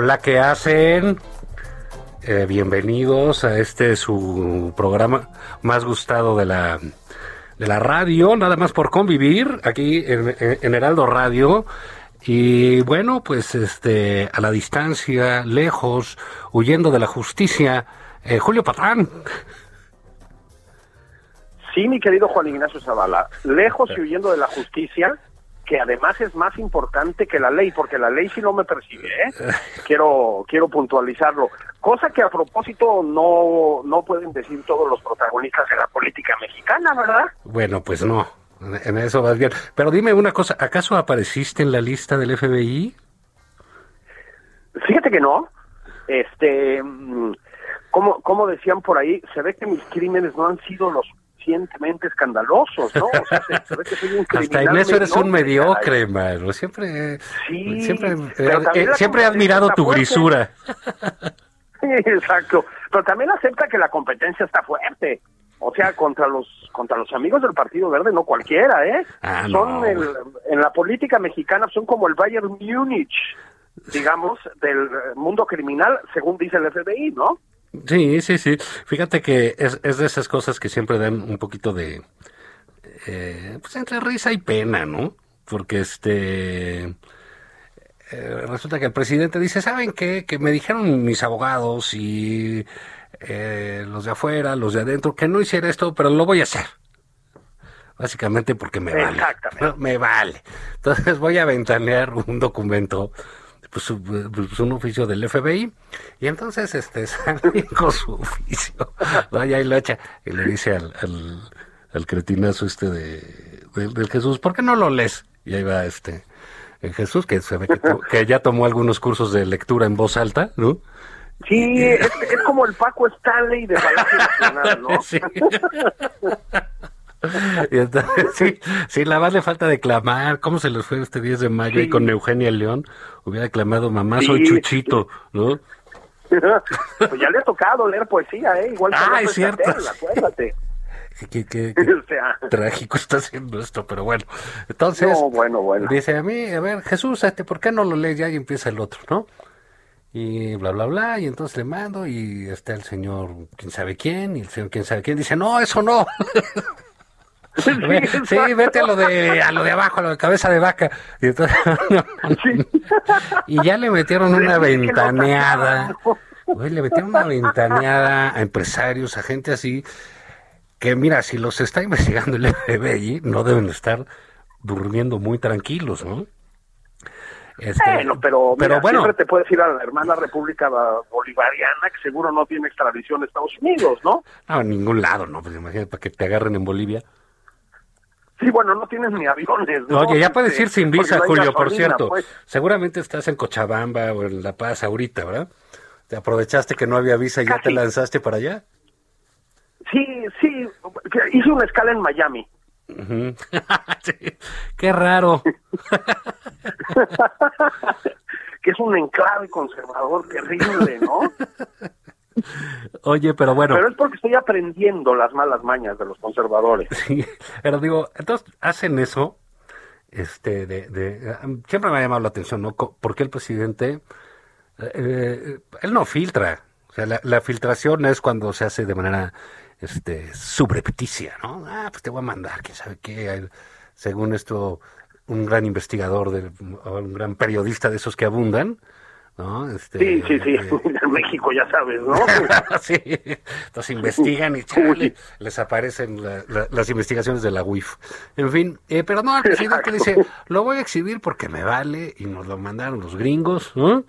Hola, ¿qué hacen? Eh, bienvenidos a este su programa más gustado de la, de la radio, nada más por convivir aquí en, en Heraldo Radio. Y bueno, pues este a la distancia, lejos, huyendo de la justicia, eh, Julio Patán. Sí, mi querido Juan Ignacio Zavala, lejos y huyendo de la justicia, que además es más importante que la ley, porque la ley sí no me persigue, ¿eh? quiero, quiero puntualizarlo. Cosa que a propósito no, no pueden decir todos los protagonistas de la política mexicana, ¿verdad? Bueno, pues no, en eso vas bien. Pero dime una cosa, ¿acaso apareciste en la lista del FBI? Fíjate que no. Este, mm, como, como decían por ahí, se ve que mis crímenes no han sido los suficientemente escandalosos, ¿no? O sea, se, se ve que soy un Hasta en eso eres un mediocre, mano. Siempre, Sí, siempre, eh, eh, siempre he admirado tu fuerte. grisura. Exacto. Pero también acepta que la competencia está fuerte. O sea, contra los contra los amigos del Partido Verde, no cualquiera, ¿eh? Ah, son no. el- en la política mexicana son como el Bayern Múnich, digamos, del mundo criminal, según dice el FBI, ¿no? Sí, sí, sí. Fíjate que es, es de esas cosas que siempre dan un poquito de, eh, pues entre risa y pena, ¿no? Porque este, eh, resulta que el presidente dice, ¿saben qué? Que me dijeron mis abogados y eh, los de afuera, los de adentro, que no hiciera esto, pero lo voy a hacer. Básicamente porque me vale. Exactamente. ¿no? Me vale. Entonces voy a ventanear un documento, pues, un- pues, un oficio del FBI, y entonces este sale con su oficio. Vaya y lo echa, y le dice al, al, al cretinazo este de, del- del Jesús, ¿por qué no lo lees? Y ahí va este el Jesús, que se ve que, to- que ya tomó algunos cursos de lectura en voz alta, ¿no? Sí, es, es como el Paco Stanley de Palacio Nacional, ¿no? Sí. Y entonces, sí, sí, la más le falta declamar. ¿Cómo se les fue este 10 de mayo Sí. con Eugenia León? Hubiera declamado Mamá, Sí. soy Chuchito, ¿no? pues ya le ha tocado leer poesía, ¿eh? Igual que Ah, es cierto. Acuérdate. Qué, qué- qué O sea, trágico está haciendo esto, pero bueno. Entonces, no, bueno, bueno. dice a mí, a ver, Jesús, este, ¿por qué no lo lees ya? Y empieza el otro, ¿no? Y bla, bla, bla, y entonces le mando y está el señor quién sabe quién, y el señor quién sabe quién dice, no, eso no. Sí, vete a lo de a lo de abajo, a lo de cabeza de vaca. Y, entonces, y ya le metieron una ventaneada. Güey, le metieron una ventaneada a empresarios, a gente así, que mira, si los está investigando el FBI, no deben estar durmiendo muy tranquilos, ¿no? Este, Bueno, pero, pero mira, bueno, siempre te puedes ir a la hermana República Bolivariana, que seguro no tiene extradición a Estados Unidos, ¿no? no, en ningún lado, ¿no? Pues imagínate, para que te agarren en Bolivia. Sí, bueno, no tienes ni aviones. ¿no? Oye, ya puedes Este, ir sin visa, Julio, por cierto. pues. Seguramente estás en Cochabamba o en La Paz ahorita, ¿verdad? Te aprovechaste que no había visa y ya te lanzaste para allá. Sí, sí, hice una escala en Miami. Sí, Qué raro. que es un enclave conservador terrible, ¿no? Oye, pero bueno. Pero es porque estoy aprendiendo las malas mañas de los conservadores. Sí, pero digo, entonces hacen eso, este, de, de, siempre me ha llamado la atención, ¿no? Co- ¿Por qué el presidente, eh, él no filtra? O sea, la, la filtración es cuando se hace de manera, este, subrepticia, ¿no? Ah, pues te voy a mandar, quién sabe qué, según esto, un gran investigador, de, un gran periodista de esos que abundan, ¿no? Este, Sí, sí, sí. eh, En México ya sabes, ¿no? sí, entonces investigan y chale, les aparecen la- la- las investigaciones de la UIF. En fin, eh, pero no, el presidente dice, lo voy a exhibir porque me vale y nos lo mandaron los gringos, ¿no?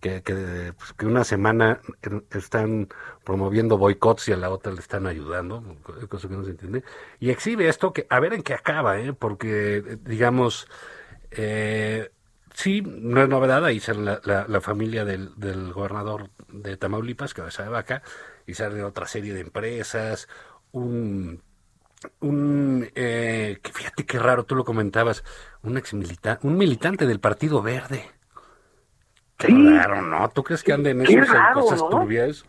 Que, que, pues, que una semana están promoviendo boicots y a la otra le están ayudando, cosa que no se entiende. Y exhibe esto que, a ver en qué acaba, ¿eh? Porque, eh, digamos, eh, sí, no es novedad, ahí sale la, la- la familia del, del gobernador de Tamaulipas, cabeza de vaca, y sale otra serie de empresas, un, un eh, que fíjate qué raro, tú lo comentabas, un ex un militante del Partido Verde. Qué Sí. raro, ¿no? ¿Tú crees que anden raro, cosas ¿no? turbias?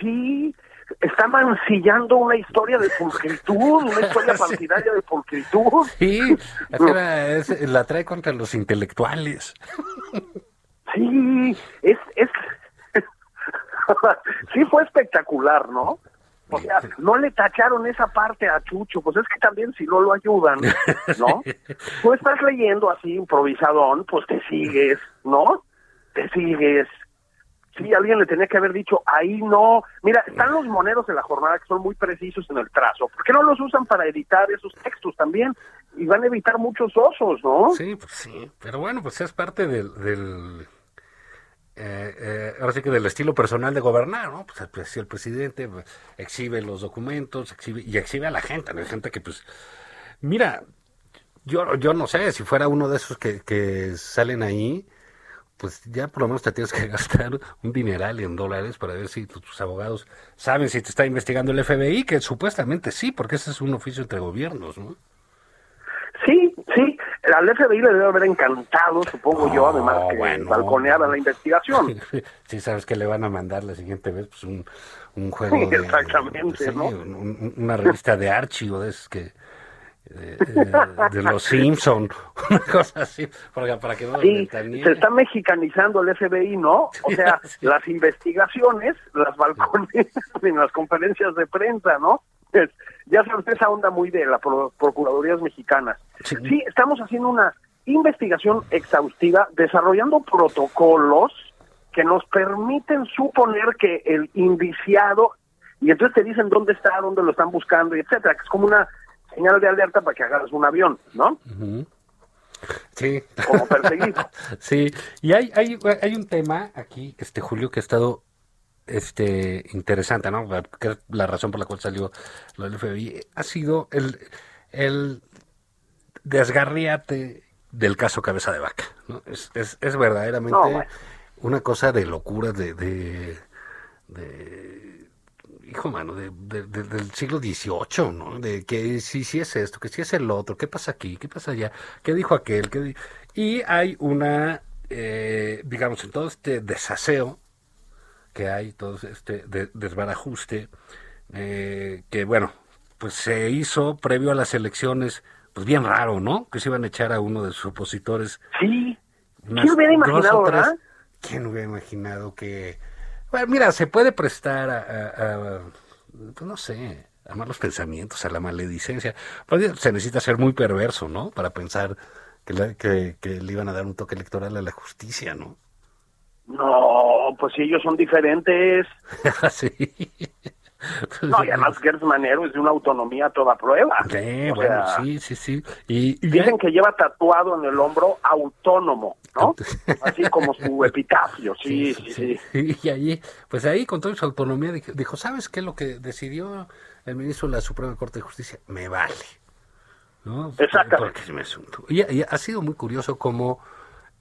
Sí, está mancillando una historia de pulcritud, una historia partidaria de pulcritud. Sí, es- la trae contra los intelectuales. Sí, es, es, sí fue espectacular, ¿no? O sea, no le tacharon esa parte a Chucho, pues es que también si no lo ayudan, ¿no? Tú estás leyendo así improvisadón, pues te sigues, ¿no? Te sigues. Sí, alguien le tenía que haber dicho, ahí no. Mira, están los moneros de la jornada que son muy precisos en el trazo. ¿Por qué no los usan para editar esos textos también? Y van a evitar muchos osos, ¿no? Sí, pues sí. Pero bueno, pues es parte del... del eh, eh, ahora sí que del estilo personal de gobernar, ¿no? Pues, si el presidente pues, exhibe los documentos exhibe, y exhibe a la gente, ¿no? Hay gente que pues... Mira, yo, yo no sé, si fuera uno de esos que, que salen ahí, pues ya por lo menos te tienes que gastar un dineral en dólares para ver si tu- tus abogados saben si te está investigando el FBI, que supuestamente sí, porque ese es un oficio entre gobiernos, ¿no? Sí, sí, al FBI le debe haber encantado, supongo yo, además que bueno. balconeara la investigación. Sí, sabes que le van a mandar la siguiente vez pues un, un juego de, Exactamente, sí, ¿no? un- un- una revista de Archie o de que eh, de los Simpson, una cosa así, para, para que no Sí, se está mexicanizando el FBI, ¿no? O sea, Sí. las investigaciones, las balcones en las conferencias de prensa, ¿no? Es- ya sabes, esa onda muy de las procuradurías mexicanas. Sí. Sí, estamos haciendo una investigación exhaustiva, desarrollando protocolos que nos permiten suponer que el indiciado, y entonces te dicen dónde está, dónde lo están buscando, y etcétera, que es como una señal de alerta para que agarres un avión, ¿no? Sí. Como perseguido. Sí, y hay, hay, hay un tema aquí, este Julio, que ha estado este interesante, ¿no? Que es la razón por la cual salió lo del FBI ha sido el, el desgarriate del caso Cabeza de Vaca, ¿no? Es, es, es verdaderamente No, una cosa de locura de, de, de hijo mano, de, de- de- del siglo XVIII, ¿no? De que si, si es esto, que si es el otro, ¿qué pasa aquí? ¿Qué pasa allá? ¿Qué dijo aquel? ¿Qué di- Y hay una, eh, digamos, en todo este desaseo que hay, todo este de- desbarajuste, eh, que bueno, pues se hizo previo a las elecciones, pues bien raro, ¿no? Que se iban a echar a uno de sus opositores Sí. ¿Quién hubiera imaginado, o tres- verdad? ¿Quién hubiera imaginado que... Bueno, mira, se puede prestar a, a- a, pues no sé, a malos pensamientos, a la maledicencia. Se necesita ser muy perverso, ¿no? Para pensar que, la- que, que le iban a dar un toque electoral a la justicia, ¿no? No, pues si ellos son diferentes. sí. No, y además Gertz Manero es de una autonomía a toda prueba. Sí, O bueno, sea, sí, sí, sí. Y, y Dicen ya- que lleva tatuado en el hombro autónomo, ¿no? Así como su epitafio, sí, sí, sí. Y ahí, pues ahí con toda su autonomía dijo, ¿sabes qué? Lo que decidió el ministro de la Suprema Corte de Justicia, me vale. ¿no? Exactamente. Porque asunto. Y, y ha sido muy curioso cómo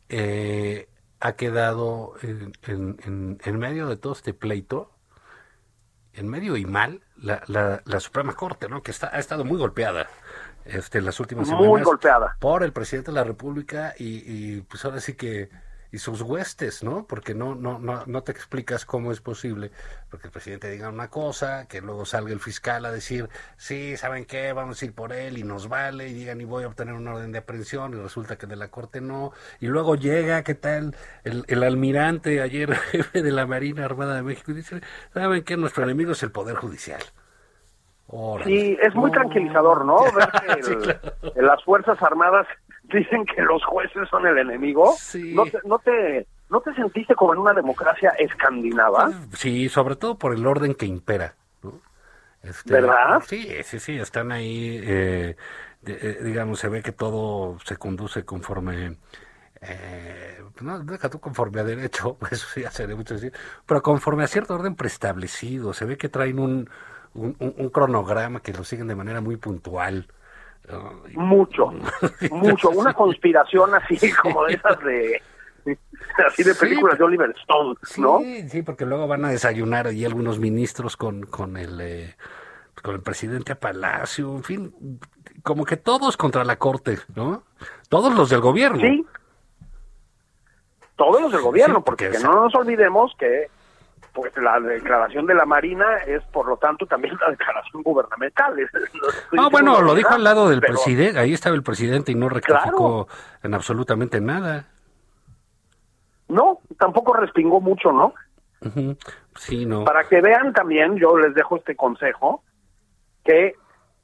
eh, ha quedado en, en- en- en medio de todo este pleito, en medio y mal, la, la, la Suprema Corte, ¿no? Que está, ha estado muy golpeada este, en las últimas Muy semanas. golpeada. Por el presidente de la República y, y, pues ahora sí que y sus huestes, ¿no? Porque no, no, no, no te explicas cómo es posible, porque el presidente diga una cosa, que luego salga el fiscal a decir, sí, ¿saben qué? Vamos a ir por él y nos vale, y digan, y voy a obtener un orden de aprehensión, y resulta que de la corte no, y luego llega, ¿qué tal? El, el almirante ayer, jefe de la Marina Armada de México, y dice, ¿saben qué? Nuestro enemigo es el Poder Judicial. Órale. Sí, es muy tranquilizador, ¿no? Ver que el- Sí, claro. en las Fuerzas Armadas dicen que los jueces son el enemigo. Sí. ¿No, te, no, te, ¿No te sentiste como en una democracia escandinava? Sí, sobre todo por el orden que impera. ¿no? Este, ¿Verdad? Sí, sí, sí, están ahí, eh, de- eh, digamos, se ve que todo se conduce conforme, eh, no, deja tú conforme a derecho, eso sí ya sería mucho decir, pero conforme a cierto orden preestablecido, se ve que traen un, un, un- un cronograma que lo siguen de manera muy puntual. Mucho, mucho. Una conspiración así como de esas de... Así de Sí, películas de Oliver Stone, ¿no? Sí, sí, porque luego van a desayunar ahí algunos ministros con, con el eh, con el presidente a Palacio, en fin, como que todos contra la corte, ¿no? Todos los del gobierno. Sí. Todos los del gobierno, Sí, porque no nos olvidemos que pues la declaración de la Marina es por lo tanto también la declaración gubernamental. No Ah, bueno, lo dijo al lado del pero- presidente, ahí estaba el presidente y no rectificó en absolutamente nada. No, tampoco respingó mucho, ¿no? Sí, no. Para que vean también, yo les dejo este consejo, que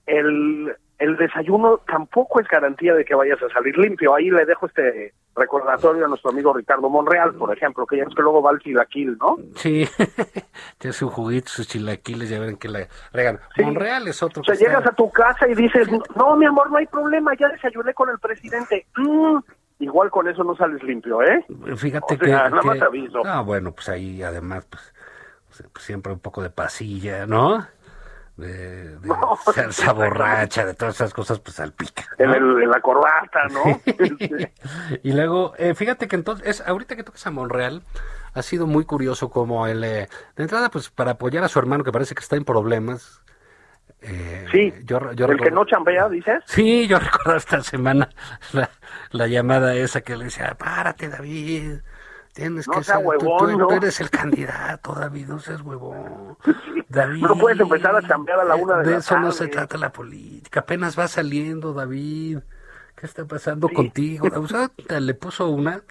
el, el desayuno tampoco es garantía de que vayas a salir limpio. Ahí le dejo este recordatorio a nuestro amigo Ricardo Monreal, por ejemplo, que ya es que luego va al chilaquil, ¿no? Sí, tiene su juguito, sus chilaquiles, ya ven que la regan. Sí. Monreal es otro O sea, llegas a tu casa y dices, no, mi amor, no hay problema, ya desayuné con el presidente. Mm, igual con eso no sales limpio, ¿eh? Fíjate O que, nada que- más aviso. Ah, bueno, pues ahí además, pues, pues, siempre un poco de pasilla, ¿no? De, de No, salsa borracha, de todas esas cosas, pues salpica. En, ¿no? el- en la corbata, ¿no? Este, y luego, eh, fíjate que entonces, es, ahorita que tocas a Monreal, ha sido muy curioso como él, eh, de entrada, pues para apoyar a su hermano que parece que está en problemas. eh, sí, yo, yo el que no chambea, dices. Sí, yo recuerdo esta semana la, la llamada esa que le decía, párate David, tienes No que ser, huevón, tú, ¿no? tú eres el candidato, David, no seas huevón. David, No puedes empezar a chambear a la una de la eso no se trata la política, apenas va saliendo David, ¿qué está pasando Sí. contigo? O sea, te- le puso una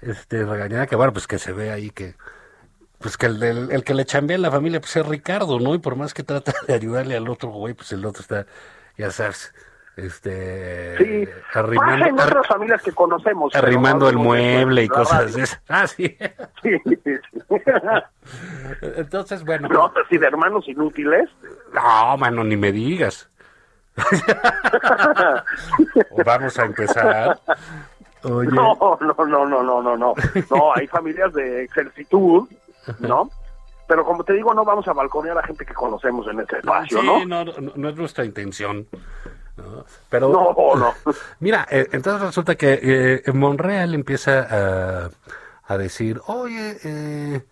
este regañada que bueno, pues que se ve ahí que pues que el, del- el que le chambea en la familia pues es Ricardo, ¿no? Y por más que trata de ayudarle al otro güey, pues el otro está, ya sabes, este Sí, arrimando, en otras familias que conocemos. arrimando el mueble y cosas esas. Ah, sí. Sí. Entonces, bueno. No, así de hermanos inútiles. No, mano, ni me digas. Vamos a empezar. Oye. No, no, no, no, no, no, no. No, hay familias de excelsitud, ¿no? Pero como te digo, no vamos a balconear a gente que conocemos en este espacio, sí, no, no es nuestra intención. ¿No? Pero, No, no. Mira, eh, entonces resulta que eh, en Monreal empieza a, a decir, oye, eh,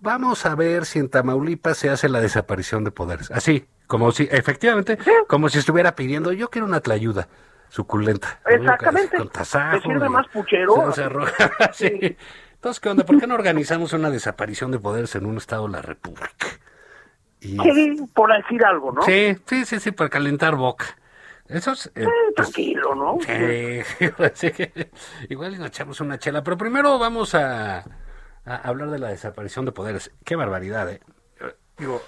vamos a ver si en Tamaulipas se hace la desaparición de poderes. Así, como si, efectivamente, como si estuviera pidiendo, yo quiero una tlayuda suculenta. Exactamente. Con tasajo ¿Te sirve más puchero? sí. Entonces, ¿qué onda? ¿Por qué no organizamos una desaparición de poderes en un estado de la República? Y, Sí, por decir algo, ¿no? Sí, sí, sí, sí, para calentar boca. Eso es... eh, Eh, pues, tranquilo, ¿no? sí, igual y nos echamos una chela. Pero primero vamos a, a hablar de la desaparición de poderes. Qué barbaridad, ¿eh? Digo,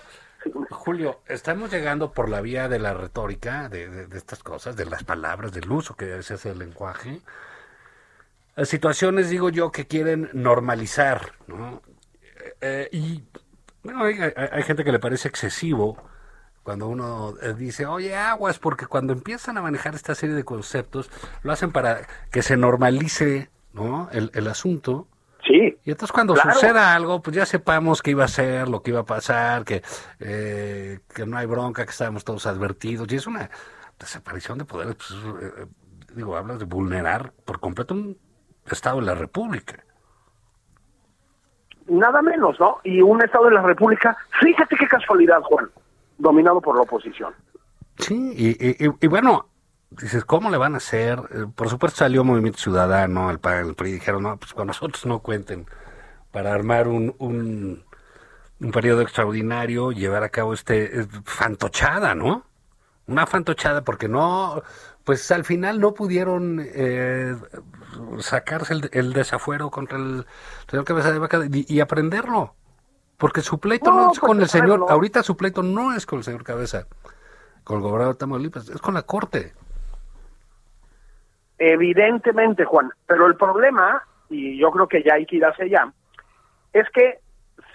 Julio, estamos llegando por la vía de la retórica, de, de- de estas cosas, de las palabras, del uso que se hace del lenguaje, a situaciones, digo yo, que quieren normalizar, ¿no? Eh, eh, y bueno, hay, hay- hay gente que le parece excesivo cuando uno eh, dice, oye, aguas, porque cuando empiezan a manejar esta serie de conceptos, lo hacen para que se normalice, ¿no? El, el asunto. Sí. Y entonces cuando Claro. suceda algo, pues ya sepamos qué iba a ser, lo que iba a pasar, que, eh, que no hay bronca, que estábamos todos advertidos. Y es una desaparición de poderes, pues, eh, digo, hablas de vulnerar por completo un Estado de la República. Nada menos, ¿no? Y un Estado de la República, fíjate qué casualidad, Juan, dominado por la oposición. Sí, y, y, y bueno, dices, ¿cómo le van a hacer? Eh, por supuesto salió Movimiento Ciudadano, el PAN, el PRI, dijeron, no, pues con nosotros no cuenten para armar un, un, un periodo extraordinario, llevar a cabo este eh, fantochada, ¿no? Una fantochada porque no, pues al final no pudieron eh, sacarse el, el, desafuero contra el señor Cabeza de Vaca y, y aprenderlo. Porque su pleito no, no es con el señor, no. ahorita su pleito no es con el señor Cabeza, con el gobernador de Tamaulipas, es con la corte. Evidentemente, Juan, pero el problema, y yo creo que ya hay que ir hacia allá, es que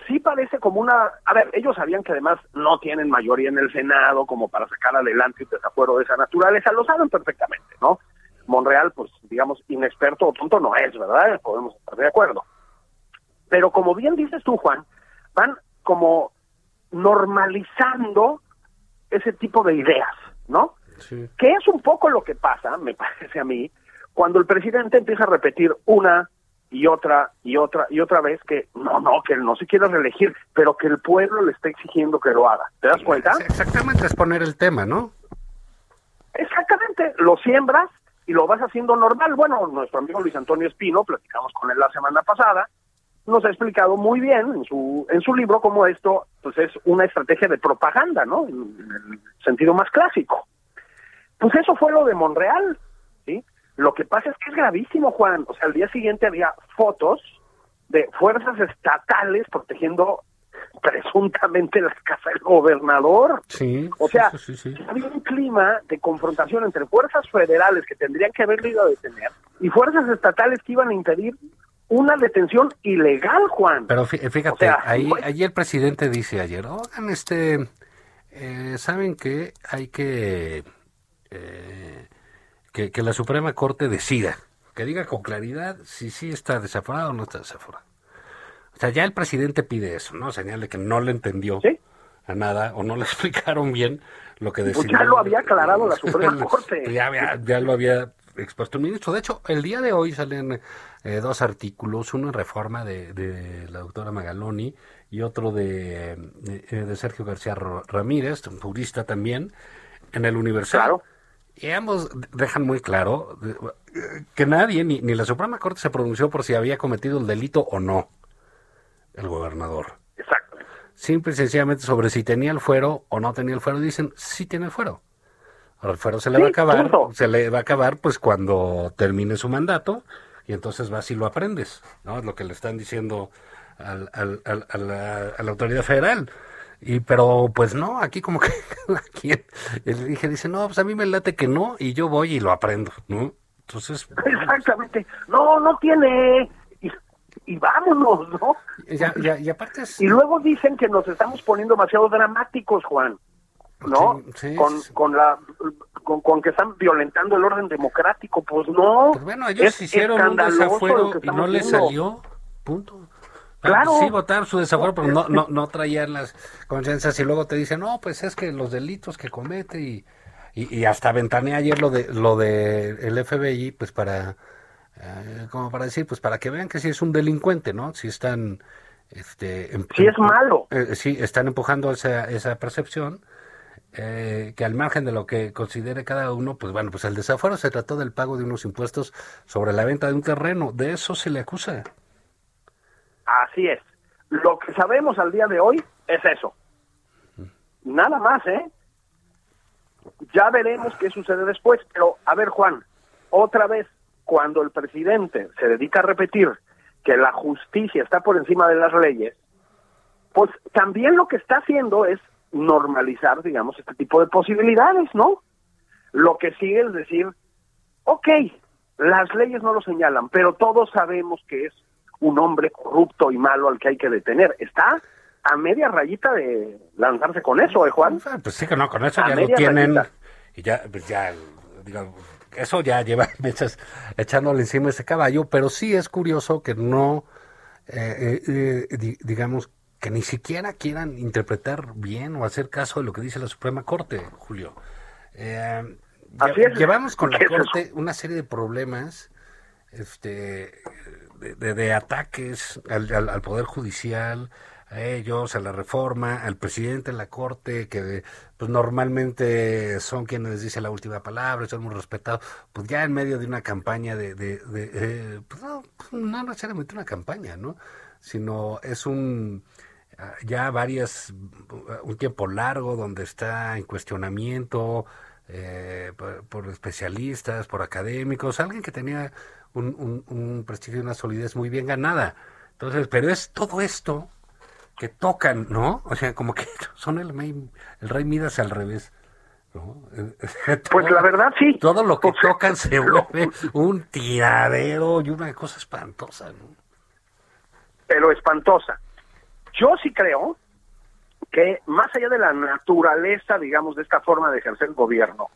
sí parece como una... A ver, ellos sabían que además no tienen mayoría en el Senado como para sacar adelante un desafuero de esa naturaleza, lo saben perfectamente, ¿no? Monreal, pues digamos, inexperto o tonto no es, ¿verdad? Podemos estar de acuerdo. Pero como bien dices tú, Juan, van como normalizando ese tipo de ideas, ¿no? Sí. Que es un poco lo que pasa, me parece a mí, cuando el presidente empieza a repetir una y otra y otra y otra vez que no, no, que él no se quiere reelegir, pero que el pueblo le está exigiendo que lo haga. ¿Te das cuenta? Exactamente, es poner el tema, ¿no? Exactamente, lo siembras y lo vas haciendo normal. Bueno, nuestro amigo Luis Antonio Espino, platicamos con él la semana pasada, nos ha explicado muy bien en su en su libro cómo esto pues es una estrategia de propaganda, ¿no? En, en el sentido más clásico. Pues eso fue lo de Monreal, ¿sí? Lo que pasa es que es gravísimo, Juan. O sea, al día siguiente había fotos de fuerzas estatales protegiendo presuntamente la casa del gobernador. Sí. O sea, sí, sí, sí. había un clima de confrontación entre fuerzas federales que tendrían que haberlo ido a detener y fuerzas estatales que iban a impedir una detención ilegal, Juan. Pero fíjate, o sea, ahí, pues, ahí el presidente dice ayer, oigan, este, eh, ¿saben que hay que... Eh, que, que, la Suprema Corte decida, que diga con claridad si sí está desaforado o no está desaforado. O sea, ya el presidente pide eso, ¿no? Señale que no le entendió ¿Sí? a nada o no le explicaron bien lo que decidió. Pues ya lo había aclarado la Suprema Corte. ya, había, ya lo había expuesto el ministro. De hecho, el día de hoy salen eh, dos artículos, uno en reforma de, de, la doctora Magaloni y otro de, de, de Sergio García Ramírez, un jurista también, en el Universal. Claro y ambos dejan muy claro que nadie, ni, ni, la Suprema Corte se pronunció por si había cometido el delito o no el gobernador. Exacto. Simple y sencillamente sobre si tenía el fuero o no tenía el fuero, dicen sí tiene el fuero. Ahora el fuero se le sí, va a acabar, punto. se le va a acabar pues cuando termine su mandato y entonces vas y lo aprendes, ¿no? Es lo que le están diciendo al, al, al, a, la, a la autoridad federal. Y pero pues no, aquí como que aquí el dije dice, "No, pues a mí me late que no y yo voy y lo aprendo", ¿no? Entonces, exactamente. No, no tiene y, y vámonos, ¿no? Ya, ya, y aparte es... Y luego dicen que nos estamos poniendo demasiado dramáticos, Juan. ¿No? Sí, sí, con, sí. con la con, con, que están violentando el orden democrático, pues no. Pues bueno, ellos hicieron un desafuero y no les salió. Punto. Claro. Sí, votar su desafuero, pero no, no, no traían las conciencias y luego te dicen, no, pues es que los delitos que comete y, y, y hasta ventaneé ayer lo de lo de el FBI, pues para, eh, como para decir, pues para que vean que sí es un delincuente, ¿no? Si están, este, sí es malo. Eh, sí, están empujando esa, esa percepción. Eh, que al margen de lo que considere cada uno, pues bueno, pues el desafuero se trató del pago de unos impuestos sobre la venta de un terreno, de eso se le acusa. Así es. Lo que sabemos al día de hoy es eso. Nada más, ¿eh? Ya veremos qué sucede después. Pero, a ver, Juan, otra vez, cuando el presidente se dedica a repetir que la justicia está por encima de las leyes, pues también lo que está haciendo es normalizar, digamos, este tipo de posibilidades, ¿no? Lo que sigue es decir, ok, las leyes no lo señalan, pero todos sabemos que es un hombre corrupto y malo al que hay que detener. Está a media rayita de lanzarse con eso, ¿eh, Juan? Pues sí que no, con eso a ya lo tienen. Rayita. Y ya, pues ya, digo, eso ya lleva meses echándole encima ese caballo, pero sí es curioso que no, eh, eh, eh, digamos, que ni siquiera quieran interpretar bien o hacer caso de lo que dice la Suprema Corte, Julio. Eh, es. Llevamos con la. Corte una serie de problemas este, de, de- de ataques al, al- al Poder Judicial, a ellos, a la reforma, al presidente de la Corte, que pues normalmente son quienes dicen la última palabra, son muy respetados, pues ya en medio de una campaña de, de, de, eh, pues no, pues no necesariamente una campaña, ¿no? Sino es un ya varias, un tiempo largo donde está en cuestionamiento eh, por, por especialistas, por académicos, alguien que tenía un, un, un prestigio y una solidez muy bien ganada. Entonces, pero es todo esto que tocan, ¿no? O sea, como que son el, rey- el rey Midas al revés. ¿no? Pues Todo- la verdad sí. Todo lo que O sea, tocan se vuelve un tiradero y una cosa espantosa, ¿no? pero espantosa. Yo sí creo que más allá de la naturaleza, digamos, de esta forma de ejercer el gobierno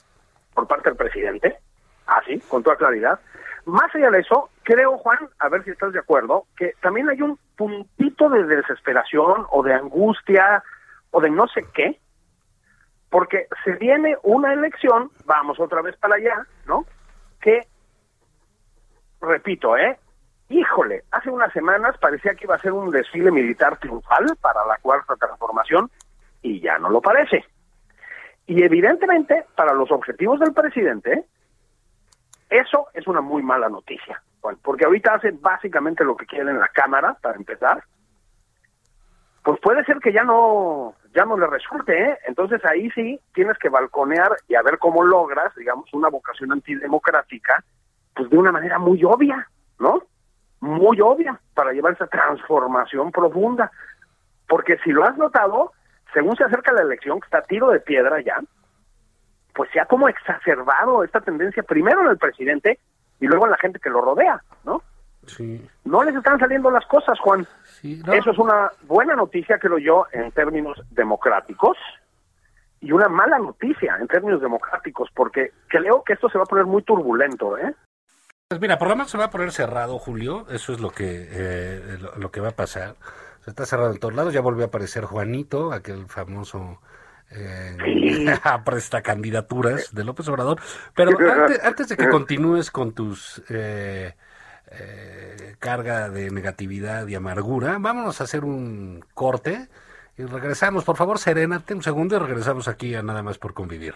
por parte del presidente, así, con toda claridad, más allá de eso, creo, Juan, a ver si estás de acuerdo, que también hay un puntito de desesperación o de angustia o de no sé qué, porque se viene una elección, vamos otra vez para allá, ¿no? Que, repito, ¿eh? Híjole, hace unas semanas parecía que iba a ser un desfile militar triunfal para la cuarta transformación y ya no lo parece. Y evidentemente, para los objetivos del presidente, eso es una muy mala noticia, porque ahorita hace básicamente lo que quiere en la Cámara, para empezar. Pues puede ser que ya no, ya no le resulte, ¿eh? Entonces ahí sí tienes que balconear y a ver cómo logras, digamos, una vocación antidemocrática, pues de una manera muy obvia, ¿no? Muy obvia para llevar esa transformación profunda. Porque si lo has notado, según se acerca la elección, que está tiro de piedra ya, pues se ha como exacerbado esta tendencia primero en el presidente y luego en la gente que lo rodea, ¿no? Sí, No les están saliendo las cosas, Juan. sí, no. Eso es una buena noticia, creo yo, en términos democráticos y una mala noticia en términos democráticos, porque creo que esto se va a poner muy turbulento, ¿eh? Pues mira, por lo menos se va a poner cerrado, Julio. Eso es lo que eh, lo, lo que va a pasar. Se está cerrado en todos lados. Ya volvió a aparecer Juanito, aquel famoso eh, Sí. presta candidaturas de López Obrador. Pero antes, antes de que continúes con tus eh, eh, carga de negatividad y amargura, vámonos a hacer un corte y regresamos. Por favor, serénate un segundo y regresamos aquí a nada más por convivir.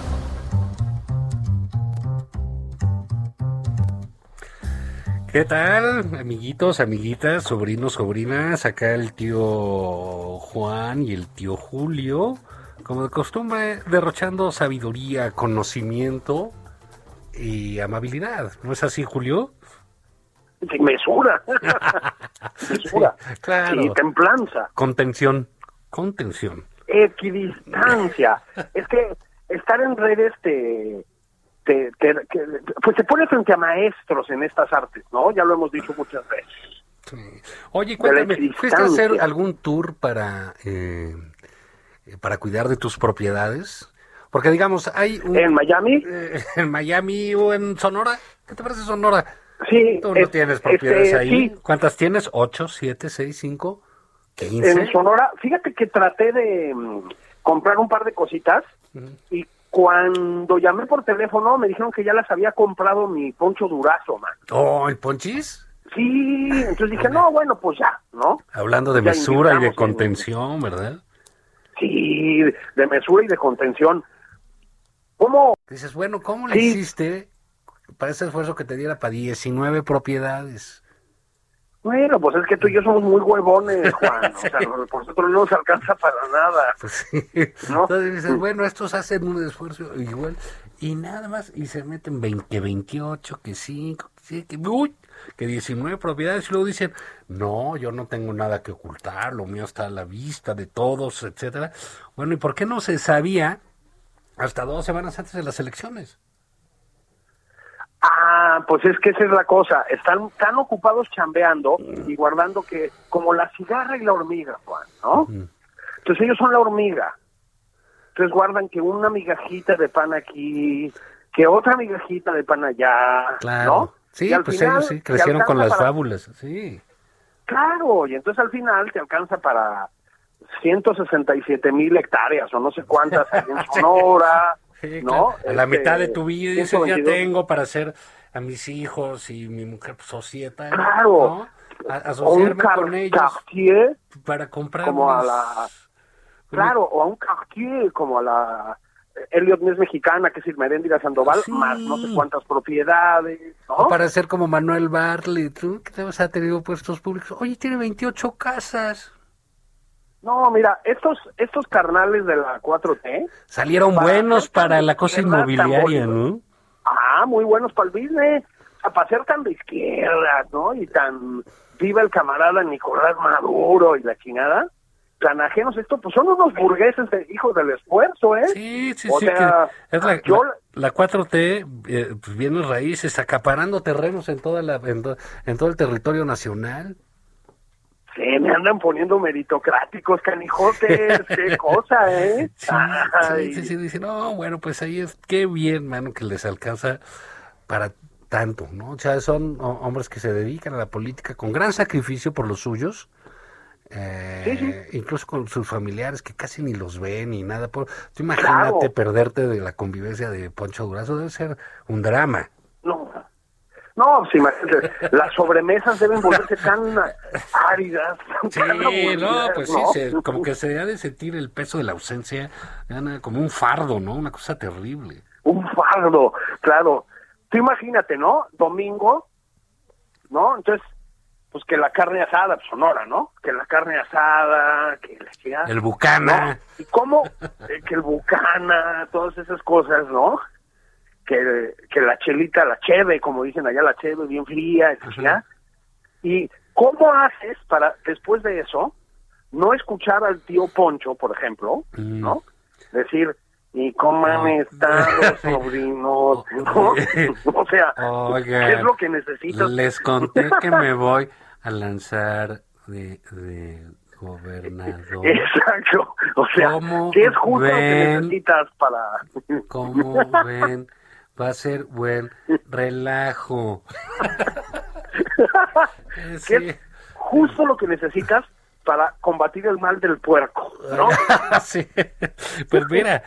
¿Qué tal, amiguitos, amiguitas, sobrinos, sobrinas? Acá el tío Juan y el tío Julio, como de costumbre, derrochando sabiduría, conocimiento y amabilidad. ¿No es así, Julio? Sí, Mesura. Mesura. claro. Sí, templanza. Contención, contención. equidistancia. es que estar en redes te, te, te- pues te pone frente a maestros en estas artes, ¿no? Ya lo hemos dicho muchas veces. Sí. Oye, cuéntame, ¿fuiste a hacer algún tour para, eh, para cuidar de tus propiedades? Porque digamos, hay un... En Miami, eh, en Miami o en Sonora. ¿Qué te parece Sonora? sí. Tú no es- tienes propiedades este, ahí. Sí, ¿Cuántas tienes? ¿Ocho, siete, seis, cinco, quince? en Sonora, fíjate que traté de mm, comprar un par de cositas y cuando llamé por teléfono me dijeron que ya las había comprado mi Poncho Durazo, man. Oh, ¿el Ponchis? Sí, entonces dije, no, bueno, pues ya, ¿no? Hablando de Ya mesura y de en- contención, ¿verdad? Sí, de mesura y de contención. ¿Cómo? Dices, bueno, ¿cómo le Sí. hiciste para ese esfuerzo que te diera para 19 propiedades? Bueno, pues es que tú y yo somos muy huevones, Juan. O sea, por nosotros no nos alcanza para nada. Pues sí. ¿No? Entonces dices, bueno, estos hacen un esfuerzo igual y nada más y se meten 20, que 28, que 5, que, que, uy, que 19 propiedades y luego dicen, no, yo no tengo nada que ocultar, lo mío está a la vista de todos, etcétera. Bueno, ¿y por qué no se sabía hasta dos semanas antes de las elecciones. Ah, pues es que esa es la cosa. Están tan ocupados chambeando y guardando que, como la cigarra y la hormiga, Juan, ¿no? Entonces ellos son la hormiga. Entonces guardan que una migajita de pan aquí, que otra migajita de pan allá, Claro. ¿no? Sí, Y al pues final ellos sí, crecieron con las para- fábulas, sí. Claro, y entonces al final te alcanza para 167 mil hectáreas o no sé cuántas en Sonora, Sí, ¿no? claro. A la Este, mitad de tu vida dices, ya 122. tengo para hacer a mis hijos y mi mujer pues, societa. Claro. ¿no? A- asociarme con ellos Cartier, para comprar como a la- claro, o a un Cartier como a la Elliot Ness mexicana, que es Irmeréndira Sandoval, Sí. más no sé cuántas propiedades, ¿no? O para ser como Manuel Bartlett, ¿tú? que te vas a tenido puestos públicos. Oye, tiene 28 casas. No, mira, estos estos carnales de la 4T, Salieron Para buenos para la cosa inmobiliaria. ¿no? ah, muy buenos para el business, para ser tan de izquierda, ¿no? Y tan viva el camarada Nicolás Maduro y la chingada, tan ajenos esto, pues son unos burgueses de hijos del esfuerzo, ¿eh? Sí, sí, O sí. sea, es la, yo- la, la 4T, eh, pues viene raíces, acaparando terrenos en, toda la, en todo el territorio nacional. Sí, me andan poniendo meritocráticos, canijotes, qué cosa, ¿eh? Sí, Ay. sí, sí, dice, no, bueno, pues ahí es, qué bien, mano, que les alcanza para tanto, ¿no? O sea, son ho- hombres que se dedican a la política con gran sacrificio por los suyos, eh, Sí, sí. incluso con sus familiares que casi ni los ven ni nada. Por, tú imagínate Claro. perderte de la convivencia de Poncho Durazo, debe ser un drama. No, no, pues imagínate, las sobremesas deben volverse tan áridas, Sí, tan no, pues ¿no? sí, se- como que se ha de sentir el peso de la ausencia, como un fardo, ¿no? Una cosa terrible. Un fardo, claro. Tú imagínate, ¿no? Domingo, ¿no? Entonces, pues que la carne asada, pues Sonora, ¿no? Que la carne asada, que la El Bucana. ¿no? ¿Y cómo? Eh, que el bucana, todas esas cosas, ¿no? Que, que la chelita, la cheve, como dicen allá, la cheve bien fría, chingada. ¿Y cómo haces para, después de eso, no escuchar al tío Poncho, por ejemplo, Mm. ¿no? Decir, ¿y cómo han estado, sobrinos? ¿no? o sea, ¿qué es lo que necesitas? Les conté que me voy a lanzar de, de gobernador. Exacto. O sea, ¿Cómo ¿qué es justo lo que ven? necesitas para... ¿Cómo ven? Va a ser buen relajo. Eh, ¿Qué sí. es justo lo que necesitas para combatir el mal del puerco, ¿no? sí. Pues mira,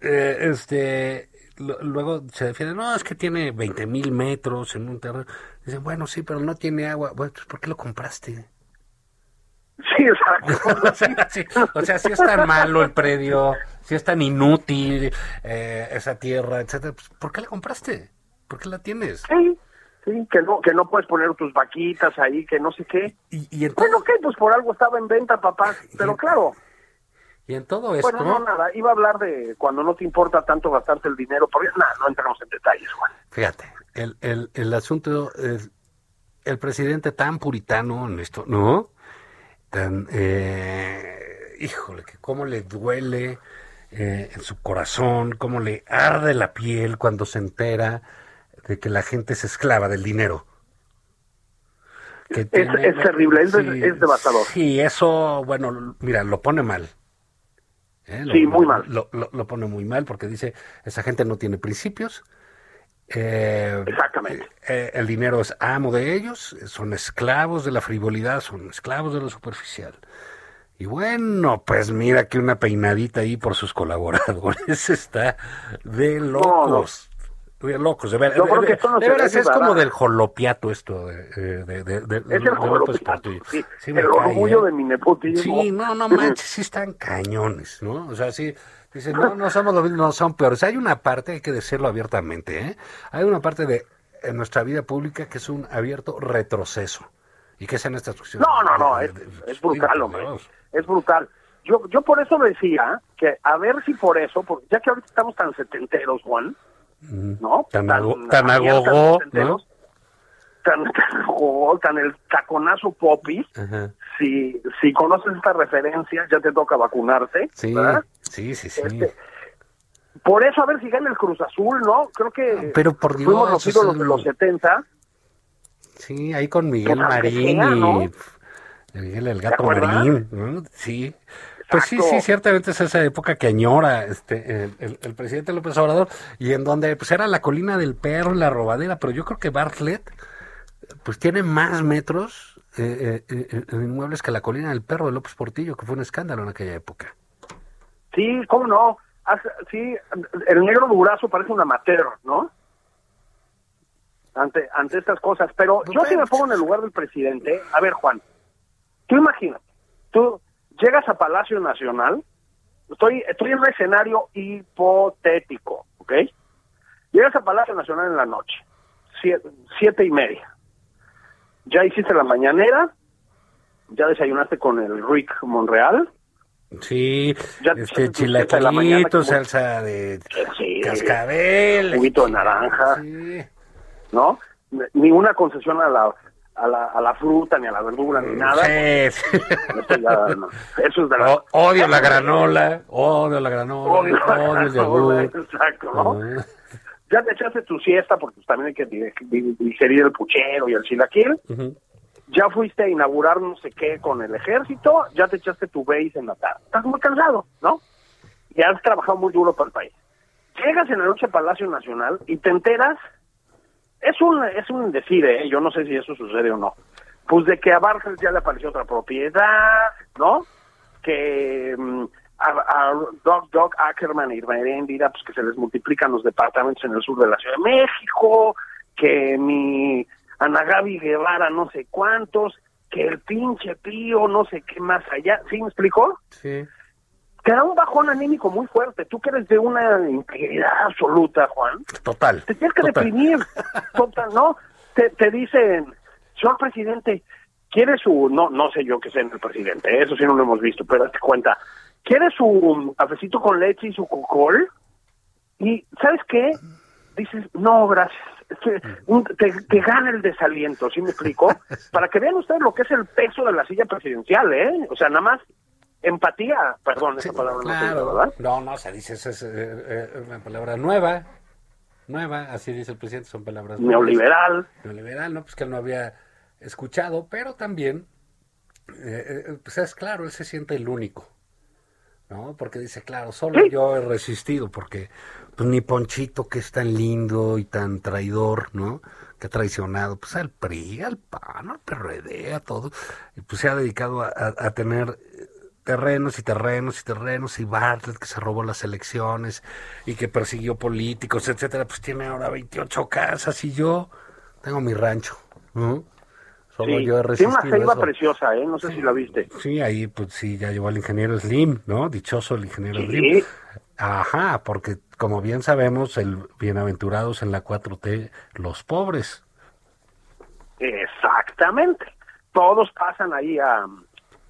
eh, este, luego se defiende, no, es que tiene 20 mil metros en un terreno. Dicen, bueno, sí, pero no tiene agua. Bueno, pues, ¿por qué lo compraste? Sí, exacto. o, sea, sí, o sea, si es tan malo el predio, si es tan inútil eh, esa tierra, etcétera, pues, ¿por qué la compraste? ¿Por qué la tienes? Sí, sí, que no, que no puedes poner tus vaquitas ahí, que no sé qué. Y, y en todo, Bueno, ¿qué? Pues por algo estaba en venta, papá. Pero claro, y en todo esto, bueno, no, nada. Iba a hablar de cuando no te importa tanto gastarte el dinero, porque nada, no entramos en detalles, Juan. fíjate, el, el, el asunto es el presidente tan puritano en esto, ¿no? Tan, eh, híjole, que cómo le duele eh, en su corazón, cómo le arde la piel cuando se entera de que la gente es esclava del dinero. Que Es- es terrible, es- es devastador. Sí, eso, bueno, mira, lo pone mal. ¿eh? Lo- Sí, muy mal. Lo, lo- lo pone muy mal porque dice, esa gente no tiene principios. Eh, Exactamente. eh, el dinero es amo de ellos, son esclavos de la frivolidad, son esclavos de lo superficial. Y bueno, pues mira que una peinadita ahí por sus colaboradores está de locos. De locos, de creo de- no de veras es como del jolopiato esto. De, de Es el López jolopiato, sí, Sí el cae, orgullo ¿eh? de mi nepotismo. Sí, no, no manches, sí están cañones, ¿no? O sea, sí, dicen, no, no somos lo mismo, no son peores. Hay una parte, hay que decirlo abiertamente, ¿eh? Hay una parte de en nuestra vida pública que es un abierto retroceso. ¿Y qué es en esta cuestión? No, no, no, es, es brutal, hombre. Es brutal. Yo, yo por eso decía que a ver si por eso, porque ya que ahorita estamos tan setenteros, Juan, ¿no? Tan tan agogó, setenteros, Tan, tan el taconazo popis. Ajá. Si, si conoces esta referencia, ya te toca vacunarte. Sí, ¿verdad? sí, sí, sí. Este, Por eso, a ver si gana el Cruz Azul, ¿no? Creo que Pero por fuimos los Dios, ídolos de los 70. Sí, ahí con Miguel Pues, aunque Marín sea, ¿no? y Miguel el Gato? Marín, ¿no? Sí. Pues sí, sí, ciertamente es esa época que añora este, el, el- el presidente López Obrador y en donde pues era la colina del perro, la robadera, pero yo creo que Bartlett pues tiene más metros eh, eh, eh, en inmuebles que la colina del perro de López Portillo, que fue un escándalo en aquella época. Sí, ¿cómo no? Sí, el negro durazo parece un amateur, ¿no? Ante, ante estas cosas. Pero yo sí me pongo en el lugar del presidente. A ver, Juan, tú imagínate, tú llegas a Palacio Nacional, estoy, estoy en un escenario hipotético, ¿ok? Llegas a Palacio Nacional en la noche, siete, siete y media. Ya hiciste la mañanera, ya desayunaste con el Rick Monreal, Sí, Ya- este chilaquilito, salsa de Sí. cascabel, Juguito de naranja. Sí. ¿no? Ni una concesión a la, a la, a la fruta, ni a la verdura, ni nada. Sí. Eso, ya, no. Eso es de la... O- odio la granola, odio la granola, Odio la odio el yogur. Exacto, ¿no? Ah, Ya te echaste tu siesta, porque pues, también hay que di- di- digerir el puchero y el chilaquil. Ya fuiste a inaugurar no sé qué con el ejército, ya te echaste tu base en la tarde. Estás muy cansado, ¿no? Y has trabajado muy duro para el país. Llegas en la noche a Palacio Nacional y te enteras, es un, es un decir, ¿eh? yo no sé si eso sucede o no, pues de que a Barcel ya le apareció otra propiedad, ¿no? Que mm, a, a Doc, Doc Ackerman y Irma Heréndira, pues que se les multiplican los departamentos en el sur de la Ciudad de México, que mi Ana Gaby Guevara no sé cuántos, que el pinche Pío no sé qué más allá, ¿sí me explicó? Sí. Te da un bajón anímico muy fuerte, tú que eres de una integridad absoluta, Juan, Total. te tienes que total. deprimir, total, ¿no? Te, te dicen, señor presidente, ¿quiere su, no, no sé yo qué sé en el presidente, eso sí no lo hemos visto, pero te cuenta, ¿quiere su cafecito con leche y su cocol? Y, ¿sabes qué? Dices, no, gracias. Te, te gana el desaliento, ¿sí me explico? Para que vean ustedes lo que es el peso de la silla presidencial, ¿eh? O sea, nada más empatía, perdón, esa palabra no se Claro. ¿verdad? No, no, se dice, esa es eh, una palabra nueva. Nueva, así dice el presidente, son palabras nuevas. Neoliberal. Neoliberal, ¿no? Pues que él no había escuchado, pero también, eh, eh, pues es claro, él se siente el único. ¿No? Porque dice, claro, solo yo he resistido, porque pues, mi Ponchito, que es tan lindo y tan traidor, ¿no? Que ha traicionado, pues al PRI, al PAN, al PRD, a todo, y pues se ha dedicado a, a- a tener eh, terrenos y terrenos y terrenos, y Bartlett, que se robó las elecciones y que persiguió políticos, etcétera, pues tiene ahora 28 casas y yo tengo mi rancho, ¿no? Solo Sí, yo he Tiene resistido una ceiba preciosa, ¿eh? No sé si la viste. Sí, ahí pues sí, ya llevó al ingeniero Slim, ¿no? Dichoso el ingeniero Sí. Slim. Ajá, porque como bien sabemos, el bienaventurados en la 4T, los pobres. Exactamente. Todos pasan ahí a,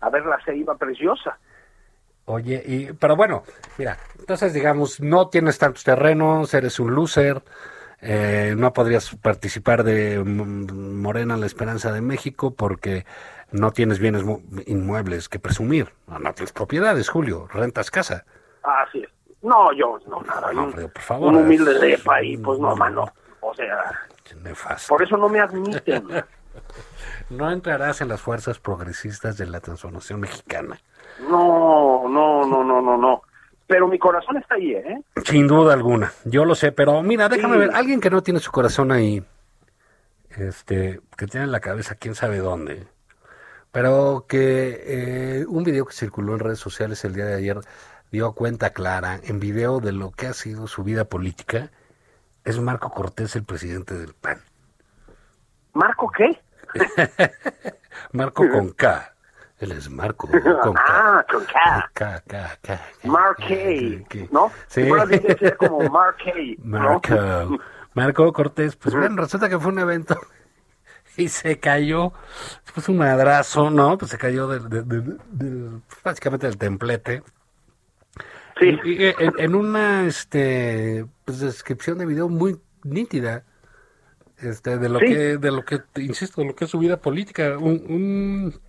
a ver la ceiba preciosa. Oye, y, pero bueno, mira, entonces digamos, no tienes tantos terrenos, eres un loser, eh, no podrías participar de Morena La Esperanza de México porque no tienes bienes mu- inmuebles que presumir, no, no tienes propiedades, Julio, rentas casa. Así es. No, yo, no, nada. No, por favor, un humilde depa ahí, pues no, no, mano. O sea, Nefasto. por eso no me admiten. No entrarás en las fuerzas progresistas de la transformación mexicana. No, no, no. Pero mi corazón está ahí, ¿eh? Sin duda alguna, yo lo sé, pero mira, déjame Sí. ver, alguien que no tiene su corazón ahí, este, que tiene la cabeza quién sabe dónde, pero que eh, un video que circuló en redes sociales el día de ayer dio cuenta clara en video de lo que ha sido su vida política, es Marco Cortés, el presidente del PAN. ¿Marco qué? Marco con K. Él es Marco con. Ah, con K. K, K, K. Mark K, K, K. ¿no? Sí. Bien como. Marco. Marco Cortés, pues bueno, resulta que fue un evento y se cayó, puso un madrazo, ¿no? Pues se cayó del, del- del- del- básicamente del templete. Sí. Y, y en, en una este pues, descripción de video muy nítida este de lo Sí. que de lo que insisto de lo que es su vida política un, un-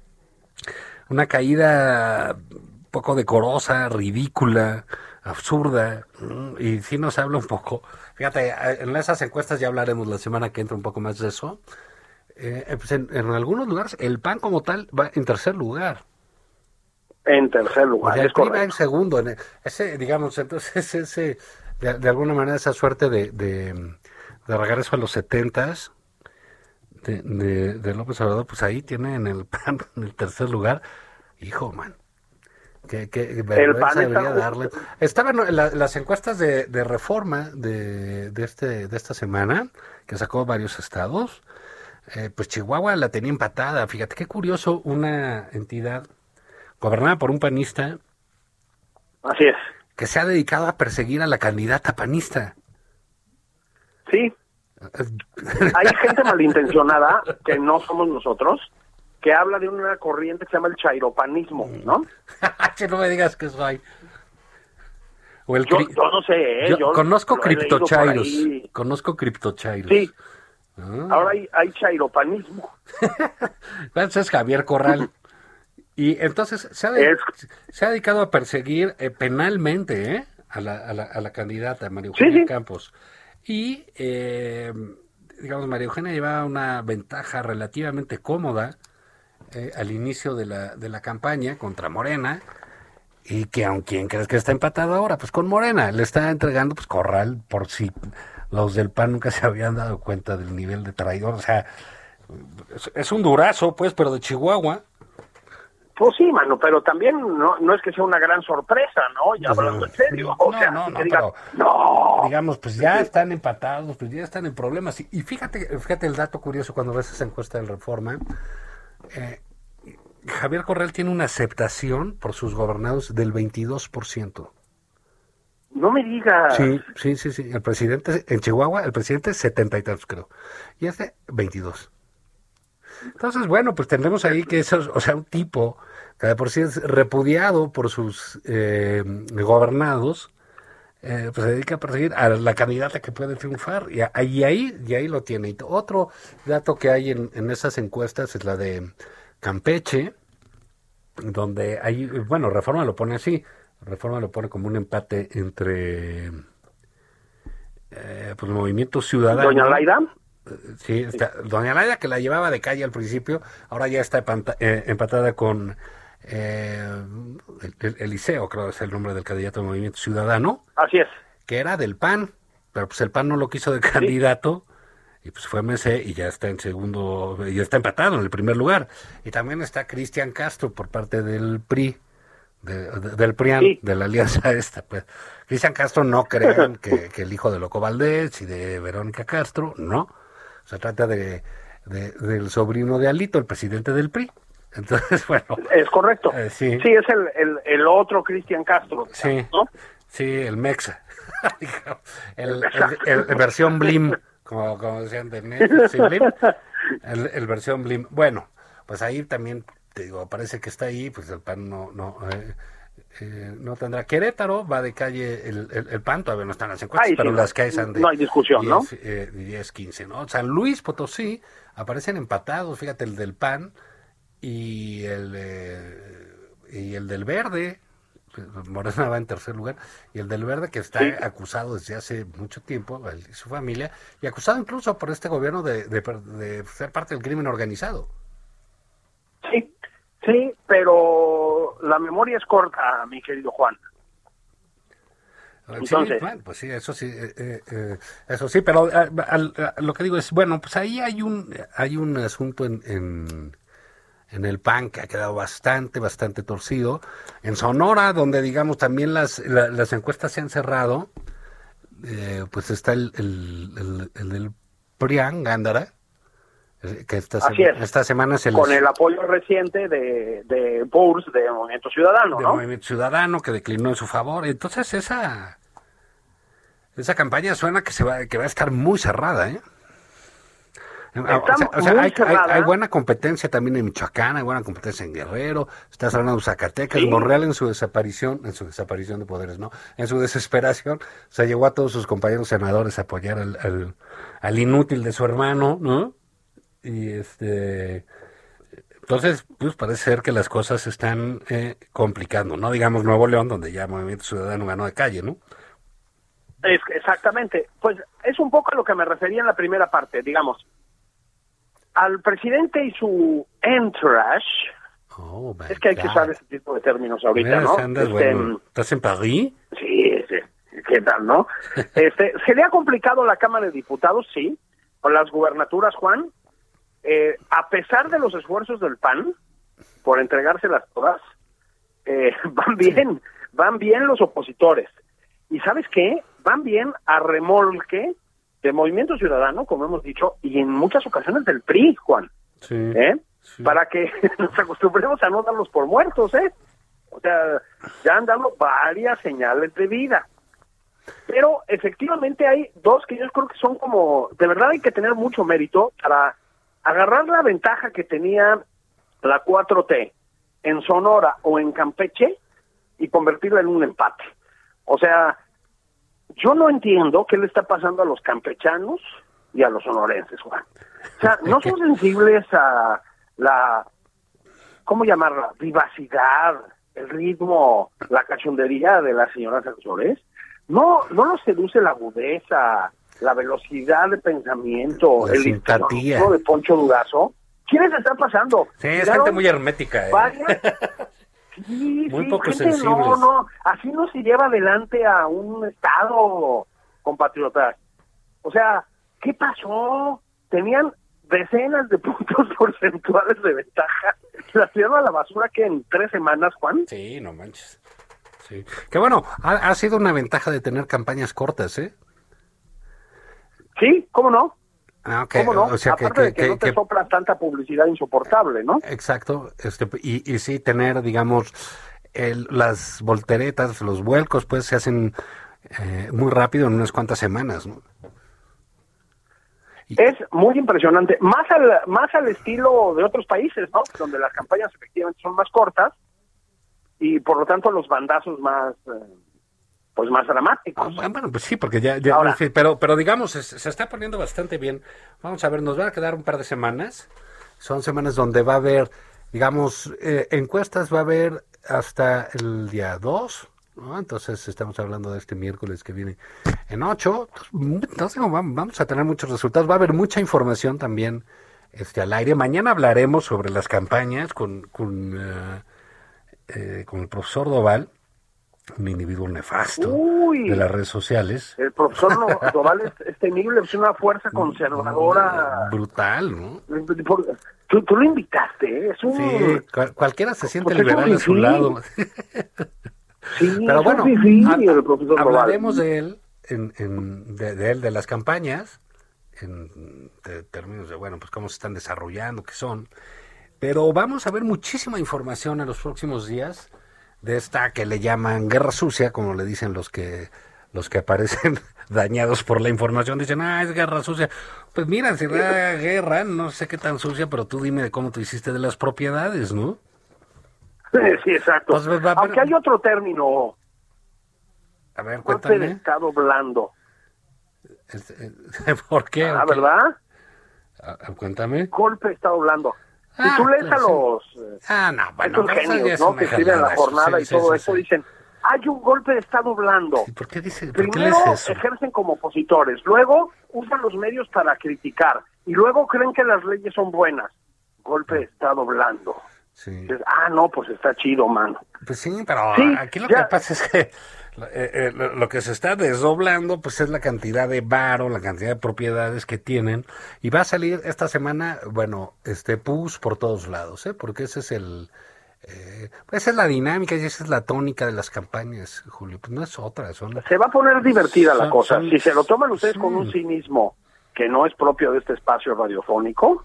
una caída poco decorosa ridícula absurda y sí nos habla un poco. Fíjate, en esas encuestas ya hablaremos la semana que entra un poco más de eso. Eh, pues en, algunos lugares el PAN como tal va en tercer lugar. En tercer lugar, es en segundo. En ese, digamos, entonces ese, de, alguna manera esa suerte de, de, de regreso a los setentas de, de, López Obrador, pues ahí tiene en el PAN, en el tercer lugar, hijo, man. Que, que debería darle. Estaban las encuestas de, de reforma de, de, este, de esta semana, que sacó varios estados, eh, pues Chihuahua la tenía empatada. Fíjate qué curioso, una entidad gobernada por un panista. Así es. Que se ha dedicado a perseguir a la candidata panista. Sí. Hay gente malintencionada, que no somos nosotros, que habla de una corriente que se llama el chairopanismo, ¿no? que no me digas que eso hay. O el yo, no sé, ¿eh? yo, conozco criptochairos. Conozco criptochairos. Sí. Ah. Ahora hay, hay chairopanismo. Ese es Javier Corral. Y entonces se ha, se ha dedicado a perseguir eh, penalmente ¿eh? a, la, a, la, a, la, candidata María Eugenia Campos. Y, eh, digamos, María Eugenia llevaba una ventaja relativamente cómoda eh, al inicio de la, de la campaña contra Morena. Y que aunque quien crees que está empatado ahora, pues con Morena, le está entregando pues corral por si los del PAN nunca se habían dado cuenta del nivel de traidor. O sea, es un durazo, pues, pero de Chihuahua. Pues sí, mano, pero también no, no es que sea una gran sorpresa, ¿no? Ya hablando en serio. O sea, no, no, no, Digamos, pues ya están empatados, pues ya están en problemas. Y, fíjate, fíjate el dato curioso cuando ves esa encuesta del Reforma. Eh, Javier Corral tiene una aceptación por sus gobernados del 22%. No me digas. Sí, sí, sí, sí. El presidente, en Chihuahua, el presidente es 70 y tantos, creo. Y este, 22. Entonces, bueno, pues tendremos ahí que eso, o sea, un tipo que de por sí es repudiado por sus eh, gobernados, eh, pues se dedica a perseguir a la candidata que puede triunfar. Y, ahí, y ahí lo tiene. Y otro dato que hay en, en esas encuestas es la de Campeche, donde hay, bueno, Reforma lo pone así, Reforma lo pone como un empate entre eh, pues el movimiento ciudadano. Doña Laida. Sí, Doña Laida, que la llevaba de calle al principio, ahora ya está eh, empatada con eh, Eliseo, creo que es el nombre del candidato del Movimiento Ciudadano. Así es. Que era del PAN, pero pues el PAN no lo quiso de candidato. Y pues fue MC y ya está en segundo, y ya está empatado en el primer lugar. Y también está Cristian Castro por parte del PRI, del PRIAN, de la alianza esta. Pues Cristian Castro no crean que, que, el hijo de Loco Valdés y de Verónica Castro, no. Se trata de, del sobrino de Alito, el presidente del PRI. Entonces, bueno. Es correcto. Eh, sí. sí. es el, el, otro Cristian Castro. Sí. Sí, el Mexa. el, versión Blim, como, como decían de Blim. El, versión Blim. Bueno, pues ahí también, te digo, parece que está ahí, pues el PAN no, no, eh, eh, no tendrá Querétaro, va de calle el, el, PAN, todavía no están las encuestas, pero las son de no hay discusión, 10, ¿no? Eh, 10, 15, ¿no? San Luis Potosí aparecen empatados, fíjate, el del PAN y el, eh, y el del Verde, Morena va en tercer lugar, y el del Verde que está acusado desde hace mucho tiempo, él y su familia, y acusado incluso por este gobierno de, de, de ser parte del crimen organizado. Sí, Sí, pero la memoria es corta, mi querido Juan. Entonces, pues sí, eso sí, eh, eh, eh, eso sí, pero lo que digo es, bueno, pues ahí hay un, hay un asunto en, en, el PAN que ha quedado bastante, bastante torcido. En Sonora, donde digamos también las, las encuestas se han cerrado, pues está el, el, el, el del PRIAN, Gándara, que esta, esta semana se Con el apoyo reciente de, de Bours, de Movimiento Ciudadano, de Movimiento Ciudadano, que declinó en su favor. Entonces esa esa campaña suena que se va que va a estar muy cerrada, ¿eh? o sea, hay, buena competencia también en Michoacán, hay buena competencia en Guerrero, está hablando Zacatecas, Monreal en su desaparición, en su desaparición de poderes, ¿no? En su desesperación, se llevó a todos sus compañeros senadores a apoyar al, al, al inútil de su hermano, ¿no? Y este Entonces, pues parece ser que las cosas se están eh, complicando, ¿no? Digamos Nuevo León, donde ya Movimiento Ciudadano ganó de calle, ¿no? Es, exactamente. Pues es un poco a lo que me refería en la primera parte, digamos. Al presidente y su entourage, Oh, es que hay que usar ese tipo de términos ahorita, ¿no? andas, Este, bueno. ¿Estás en París? Sí, sí. ¿Qué tal, no? Este, ¿Se le ha complicado la Cámara de Diputados? Sí. Con las gubernaturas, Juan. Eh, a pesar de los esfuerzos del PAN por entregárselas todas, eh, van bien, van bien los opositores. ¿Y sabes qué? Van bien a remolque de Movimiento Ciudadano, como hemos dicho, y en muchas ocasiones del PRI, Juan. Sí. ¿eh? Sí. Para que nos acostumbremos a no darlos por muertos, ¿eh? O sea, ya han dado varias señales de vida. Pero efectivamente hay dos que yo creo que son como, de verdad hay que tener mucho mérito para agarrar la ventaja que tenía la 4T en Sonora o en Campeche y convertirla en un empate. O sea, yo no entiendo qué le está pasando a los campechanos y a los sonorenses, Juan. O sea, no son sensibles a la, ¿cómo llamarla? Vivacidad, el ritmo, la cachondería de la señora Flores. No, no los seduce la agudeza, la velocidad de pensamiento, La el simpatía. de Poncho Durazo. ¿Quiénes está pasando? Sí, es gente muy hermética, ¿eh? Sí, Muy sí, poco gente, sensibles. No, no, así no se lleva adelante a un Estado, compatriotas. O sea, ¿qué pasó? Tenían decenas de puntos porcentuales de ventaja. La tiraron a la basura que en tres semanas, Juan. Sí, no manches. Sí. Que bueno, ha, ha sido una ventaja de tener campañas cortas, ¿eh? Sí, ¿cómo no? Ah, ok. ¿Cómo no? O sea, que, Aparte de que- que, no que- te soplan tanta publicidad insoportable, ¿no? Exacto, este, y, y sí tener, digamos, el- las volteretas, los vuelcos, pues se hacen eh, muy rápido en unas cuantas semanas, ¿no? Es muy impresionante, más al, más al estilo de otros países, ¿no? Donde las campañas efectivamente son más cortas y por lo tanto los bandazos más, eh, pues más dramáticos. Ah, Bueno, pues sí, porque ya, ya Ahora. pero, pero digamos, se, se está poniendo bastante bien. Vamos a ver, nos va a quedar un par de semanas. Son semanas donde va a haber, digamos, eh, encuestas va a haber hasta el día 2, ¿no? Entonces estamos hablando de este miércoles que viene en 8. Entonces vamos vamos a tener muchos resultados. Va a haber mucha información también este, al aire. Mañana hablaremos sobre las campañas con, con, eh, eh, con el profesor Doval, un individuo nefasto Uy. de las redes sociales. El profesor No- Doval es, es temible, es una fuerza conservadora. Brutal, ¿no? Tú, tú lo invitaste, ¿eh? es un... Sí, cual- cualquiera se siente Pues liberal a su lado. Sí, Pero bueno, ha- el profesor hablaremos de él, en, en- de, de él, de las campañas, en de términos de, bueno, pues cómo se están desarrollando, qué son. Pero vamos a ver muchísima información en los próximos días de esta que le llaman guerra sucia, como le dicen los que los que aparecen dañados por la información, dicen, ah, es guerra sucia. Pues mira, si era guerra, no sé qué tan sucia, pero tú dime de cómo tú hiciste de las propiedades, ¿no? Sí, exacto. Pues va haber- Aunque hay otro término, A ver, golpe de cuéntame. estado blando. Este, ¿Por qué? Ah. ¿verdad? Ah, ah, Cuéntame. Golpe de estado blando. Ah, si tú lees claro, a los... eh, Ah, no, bueno, estos eso genios, ¿no? Que escriben la eso, jornada sí, y sí, todo sí, esto, sí. dicen, hay un golpe de estado blando. ¿Y ¿Por qué dice, por qué Primero lees eso? ejercen como opositores, luego usan los medios para criticar y luego creen que las leyes son buenas. Golpe de estado blando. Dices, ah, no, pues está chido, mano. Pues sí, pero aquí lo ya. que pasa es que eh, eh, lo, que se está desdoblando pues es la cantidad de varo, la cantidad de propiedades que tienen y va a salir esta semana, bueno, este pus por todos lados, ¿eh? Porque ese es el eh, esa es la dinámica y esa es la tónica de las campañas, Julio, pues no es otra, son Se va a poner divertida la cosa. son- Si se lo toman ustedes sí. con un cinismo que no es propio de este espacio radiofónico,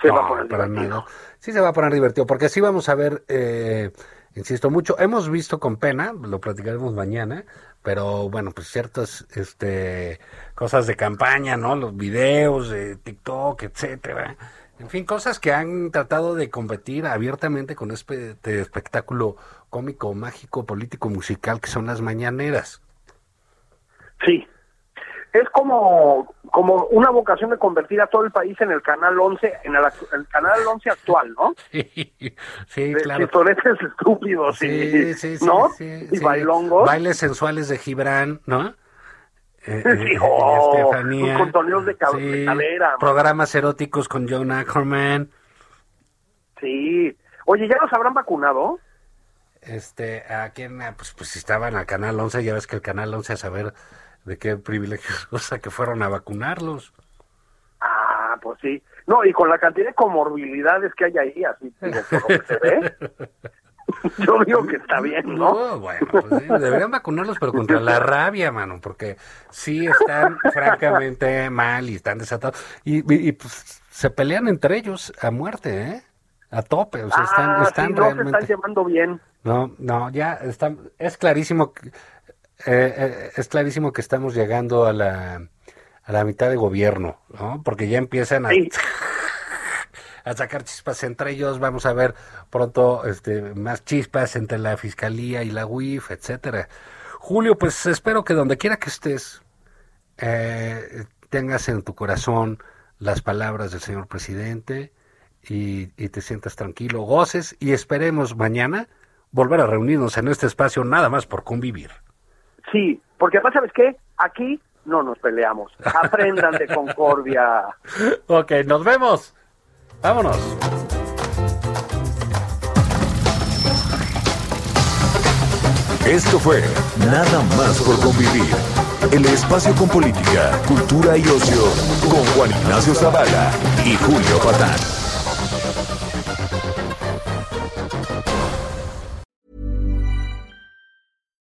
se va a poner divertido. nada. Sí se va a poner divertido, porque sí vamos a ver, eh, insisto mucho, hemos visto con pena, lo platicaremos mañana, pero bueno, pues ciertas este, cosas de campaña, ¿no? Los videos de TikTok, etcétera. En fin, cosas que han tratado de competir abiertamente con este espectáculo cómico, mágico, político, musical que son las mañaneras. Sí. Es como, como una vocación de convertir a todo el país en el canal 11, en el, el canal 11 actual, ¿no? Sí, De claro. chistoretes estúpidos Sí, y, sí, sí, ¿no? sí, y sí. bailongos. Bailes sensuales de Gibran, ¿no? Eh, eh, Sí, oh, Estefanía. con contorneos de cab- de cadera. Programas eróticos con John Ackerman. Sí. Oye, ¿ya los habrán vacunado? Este, ¿a quién? Ah, Pues, pues si estaban al Canal 11, ya ves que el Canal 11 a saber de qué privilegios cosa que fueron a vacunarlos. Ah, pues sí. No, y con la cantidad de comorbilidades que hay ahí, así, por lo que se ve, yo digo que está bien, ¿no? No, bueno, pues sí, deberían vacunarlos, pero contra la rabia, mano, porque sí están francamente mal y están desatados. Y, y- y, pues, se pelean entre ellos a muerte, ¿eh? A tope, o sea, están, ah, están sí, no se realmente... están llevando bien. No, no, ya están, es clarísimo, que- eh, eh, es clarísimo que estamos llegando a la, a la mitad de gobierno, ¿no? Porque ya empiezan a, Sí. a sacar chispas entre ellos, vamos a ver pronto este, más chispas entre la Fiscalía y la UIF, etcétera. Julio, pues espero que donde quiera que estés, eh, tengas en tu corazón las palabras del señor presidente y, y te sientas tranquilo, goces y esperemos mañana volver a reunirnos en este espacio nada más por convivir. Sí, porque además, ¿sabes qué? Aquí no nos peleamos. Aprendan de concordia. Ok, nos vemos. Vámonos. Esto fue Nada más por convivir. El espacio con política, cultura y ocio con Juan Ignacio Zavala y Julio Patán.